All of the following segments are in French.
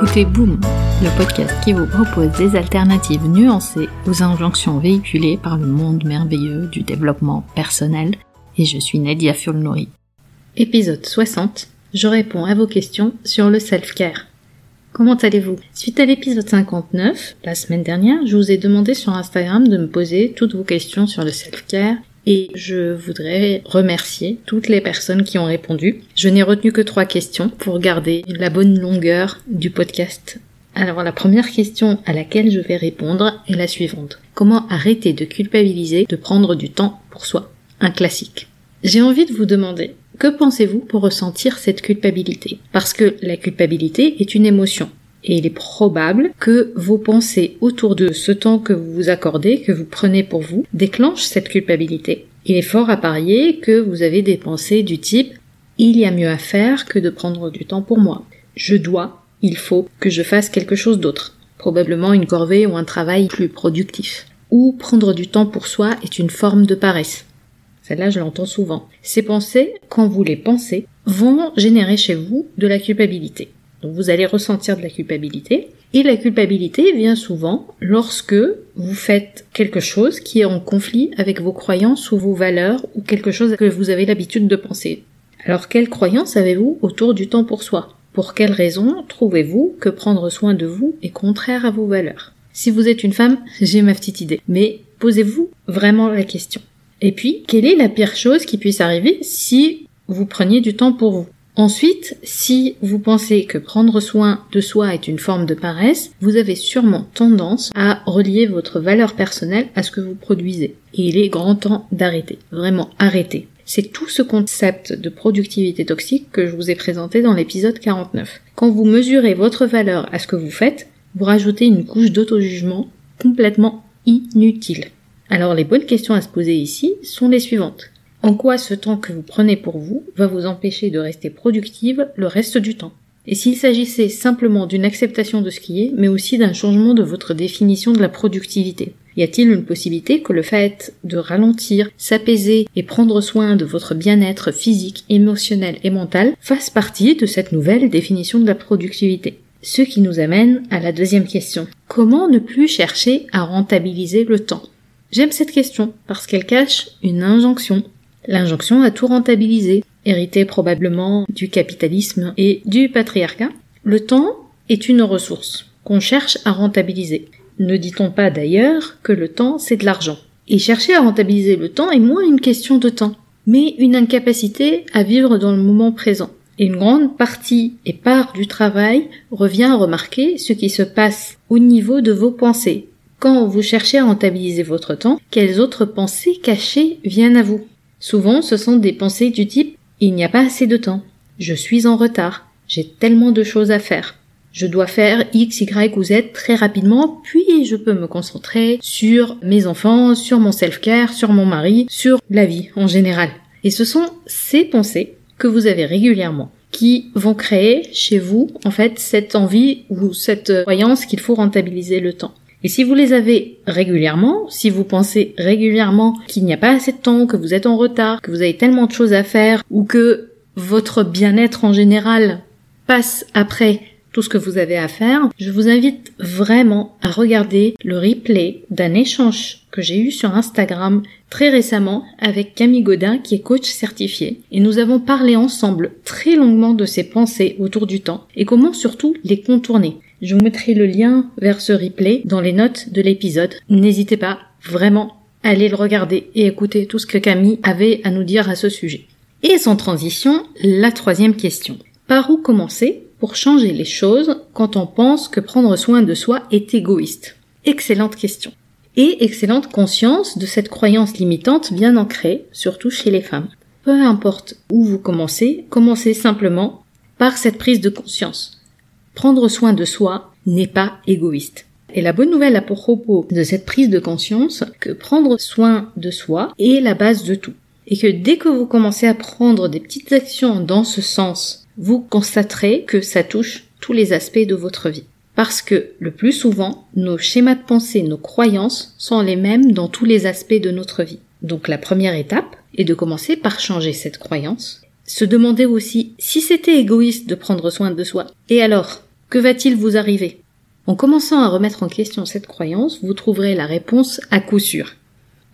écoutez Boom, le podcast qui vous propose des alternatives nuancées aux injonctions véhiculées par le monde merveilleux du développement personnel, et je suis Nadia Fulnori. Épisode 60, je réponds à vos questions sur le self-care. Comment allez-vous? Suite à l'épisode 59, la semaine dernière, je vous ai demandé sur Instagram de me poser toutes vos questions sur le self-care et je voudrais remercier toutes les personnes qui ont répondu. Je n'ai retenu que trois questions pour garder la bonne longueur du podcast. Alors la première question à laquelle je vais répondre est la suivante. Comment arrêter de culpabiliser de prendre du temps pour soi? Un classique. J'ai envie de vous demander, que pensez-vous pour ressentir cette culpabilité? Parce que la culpabilité est une émotion et il est probable que vos pensées autour de ce temps que vous vous accordez, que vous prenez pour vous, déclenchent cette culpabilité. Il est fort à parier que vous avez des pensées du type il y a mieux à faire que de prendre du temps pour moi. Je dois, il faut que je fasse quelque chose d'autre. Probablement une corvée ou un travail plus productif. Ou prendre du temps pour soi est une forme de paresse. Celle-là, je l'entends souvent. Ces pensées, quand vous les pensez, vont générer chez vous de la culpabilité. Donc vous allez ressentir de la culpabilité. Et la culpabilité vient souvent lorsque vous faites quelque chose qui est en conflit avec vos croyances ou vos valeurs ou quelque chose que vous avez l'habitude de penser. Alors quelle croyance avez-vous autour du temps pour soi? Pour quelle raison trouvez-vous que prendre soin de vous est contraire à vos valeurs? Si vous êtes une femme, j'ai ma petite idée. Mais posez-vous vraiment la question. Et puis, quelle est la pire chose qui puisse arriver si vous preniez du temps pour vous? Ensuite, si vous pensez que prendre soin de soi est une forme de paresse, vous avez sûrement tendance à relier votre valeur personnelle à ce que vous produisez. Et il est grand temps d'arrêter. Vraiment arrêter. C'est tout ce concept de productivité toxique que je vous ai présenté dans l'épisode 49. Quand vous mesurez votre valeur à ce que vous faites, vous rajoutez une couche d'auto-jugement complètement inutile. Alors les bonnes questions à se poser ici sont les suivantes. En quoi ce temps que vous prenez pour vous va vous empêcher de rester productive le reste du temps? Et s'il s'agissait simplement d'une acceptation de ce qui est, mais aussi d'un changement de votre définition de la productivité? Y a-t-il une possibilité que le fait de ralentir, s'apaiser et prendre soin de votre bien-être physique, émotionnel et mental fasse partie de cette nouvelle définition de la productivité? Ce qui nous amène à la deuxième question. Comment ne plus chercher à rentabiliser le temps? J'aime cette question parce qu'elle cache une injonction L'injonction à tout rentabiliser, héritée probablement du capitalisme et du patriarcat. Le temps est une ressource qu'on cherche à rentabiliser. Ne dit-on pas d'ailleurs que le temps c'est de l'argent? Et chercher à rentabiliser le temps est moins une question de temps, mais une incapacité à vivre dans le moment présent. Et une grande partie et part du travail revient à remarquer ce qui se passe au niveau de vos pensées. Quand vous cherchez à rentabiliser votre temps, quelles autres pensées cachées viennent à vous? Souvent, ce sont des pensées du type il n'y a pas assez de temps, je suis en retard, j'ai tellement de choses à faire. Je dois faire X, Y ou Z très rapidement, puis je peux me concentrer sur mes enfants, sur mon self-care, sur mon mari, sur la vie en général. Et ce sont ces pensées que vous avez régulièrement qui vont créer chez vous, en fait, cette envie ou cette croyance qu'il faut rentabiliser le temps. Et si vous les avez régulièrement, si vous pensez régulièrement qu'il n'y a pas assez de temps, que vous êtes en retard, que vous avez tellement de choses à faire, ou que votre bien-être en général passe après tout ce que vous avez à faire, je vous invite vraiment à regarder le replay d'un échange que j'ai eu sur Instagram très récemment avec Camille Godin qui est coach certifié et nous avons parlé ensemble très longuement de ses pensées autour du temps et comment surtout les contourner. Je vous mettrai le lien vers ce replay dans les notes de l'épisode. N'hésitez pas vraiment à aller le regarder et écouter tout ce que Camille avait à nous dire à ce sujet. Et sans transition, la troisième question. Par où commencer pour changer les choses quand on pense que prendre soin de soi est égoïste? Excellente question. Et excellente conscience de cette croyance limitante bien ancrée, surtout chez les femmes. Peu importe où vous commencez, commencez simplement par cette prise de conscience prendre soin de soi n'est pas égoïste. Et la bonne nouvelle à propos de cette prise de conscience, que prendre soin de soi est la base de tout. Et que dès que vous commencez à prendre des petites actions dans ce sens, vous constaterez que ça touche tous les aspects de votre vie. Parce que le plus souvent, nos schémas de pensée, nos croyances sont les mêmes dans tous les aspects de notre vie. Donc la première étape est de commencer par changer cette croyance. Se demander aussi si c'était égoïste de prendre soin de soi. Et alors, Que va-t-il vous arriver? En commençant à remettre en question cette croyance, vous trouverez la réponse à coup sûr.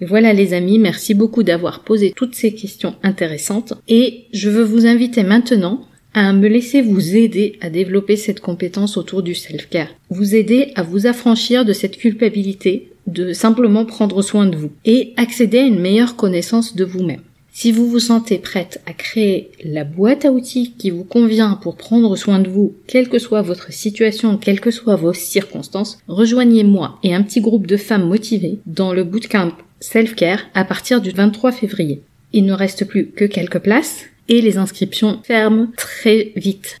Voilà les amis, merci beaucoup d'avoir posé toutes ces questions intéressantes et je veux vous inviter maintenant à me laisser vous aider à développer cette compétence autour du self-care. Vous aider à vous affranchir de cette culpabilité de simplement prendre soin de vous et accéder à une meilleure connaissance de vous-même. Si vous vous sentez prête à créer la boîte à outils qui vous convient pour prendre soin de vous, quelle que soit votre situation, quelles que soient vos circonstances, rejoignez-moi et un petit groupe de femmes motivées dans le bootcamp Self-Care à partir du 23 février. Il ne reste plus que quelques places et les inscriptions ferment très vite.